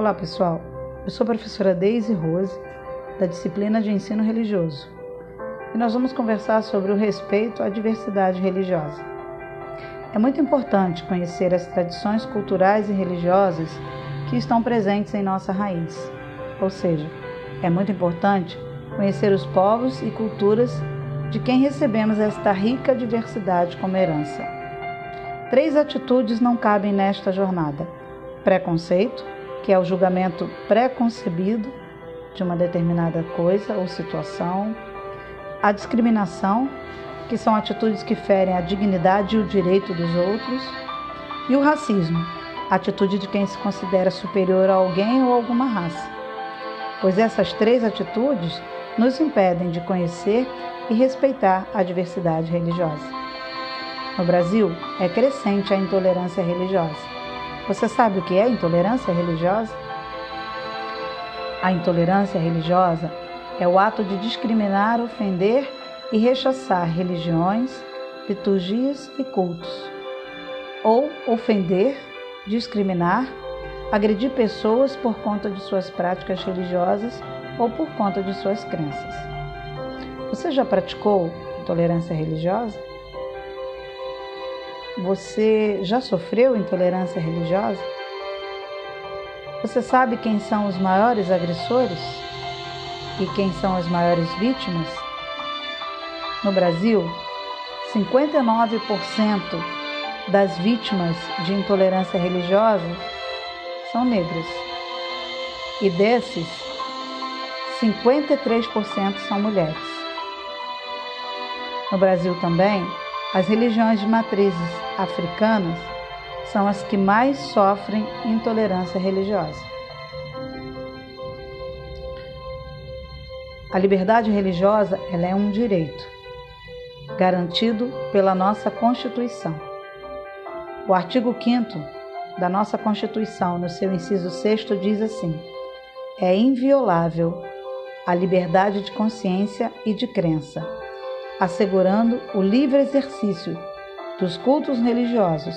Olá, pessoal. Eu sou a professora Deise Rose, da disciplina de ensino religioso, e nós vamos conversar sobre o respeito à diversidade religiosa. É muito importante conhecer as tradições culturais e religiosas que estão presentes em nossa raiz, ou seja, é muito importante conhecer os povos e culturas de quem recebemos esta rica diversidade como herança. Três atitudes não cabem nesta jornada: preconceito, que é o julgamento preconcebido de uma determinada coisa ou situação, a discriminação, que são atitudes que ferem a dignidade e o direito dos outros, e o racismo, atitude de quem se considera superior a alguém ou alguma raça. Pois essas três atitudes nos impedem de conhecer e respeitar a diversidade religiosa. No Brasil, é crescente a intolerância religiosa. Você sabe o que é intolerância religiosa? A intolerância religiosa é o ato de discriminar, ofender e rechaçar religiões, liturgias e cultos, ou ofender, discriminar, agredir pessoas por conta de suas práticas religiosas ou por conta de suas crenças. Você já praticou intolerância religiosa? Você já sofreu intolerância religiosa? Você sabe quem são os maiores agressores e quem são as maiores vítimas? No Brasil, 59% das vítimas de intolerância religiosa são negras. E desses, 53% são mulheres. No Brasil também, as religiões de matrizes africanas são as que mais sofrem intolerância religiosa. A liberdade religiosa ela é um direito garantido pela nossa Constituição. O artigo 5 da nossa Constituição, no seu inciso 6, diz assim: é inviolável a liberdade de consciência e de crença, assegurando o livre exercício dos cultos religiosos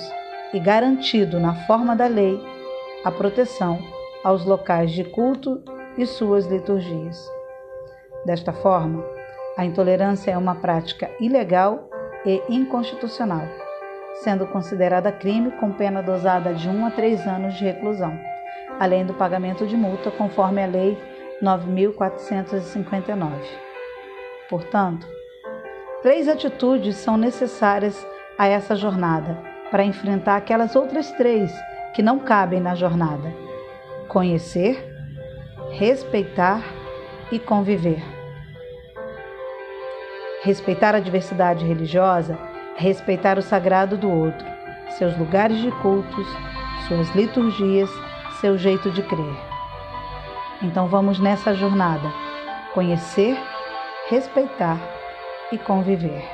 e garantido na forma da lei a proteção aos locais de culto e suas liturgias. Desta forma, a intolerância é uma prática ilegal e inconstitucional, sendo considerada crime com pena dosada de 1 a 3 anos de reclusão, além do pagamento de multa conforme a Lei 9.459. Portanto, três atitudes são necessárias a essa jornada para enfrentar aquelas outras três que não cabem na jornada: conhecer, respeitar e conviver. Respeitar a diversidade religiosa é respeitar o sagrado do outro, seus lugares de cultos, suas liturgias, seu jeito de crer. Então vamos nessa jornada conhecer, respeitar e conviver.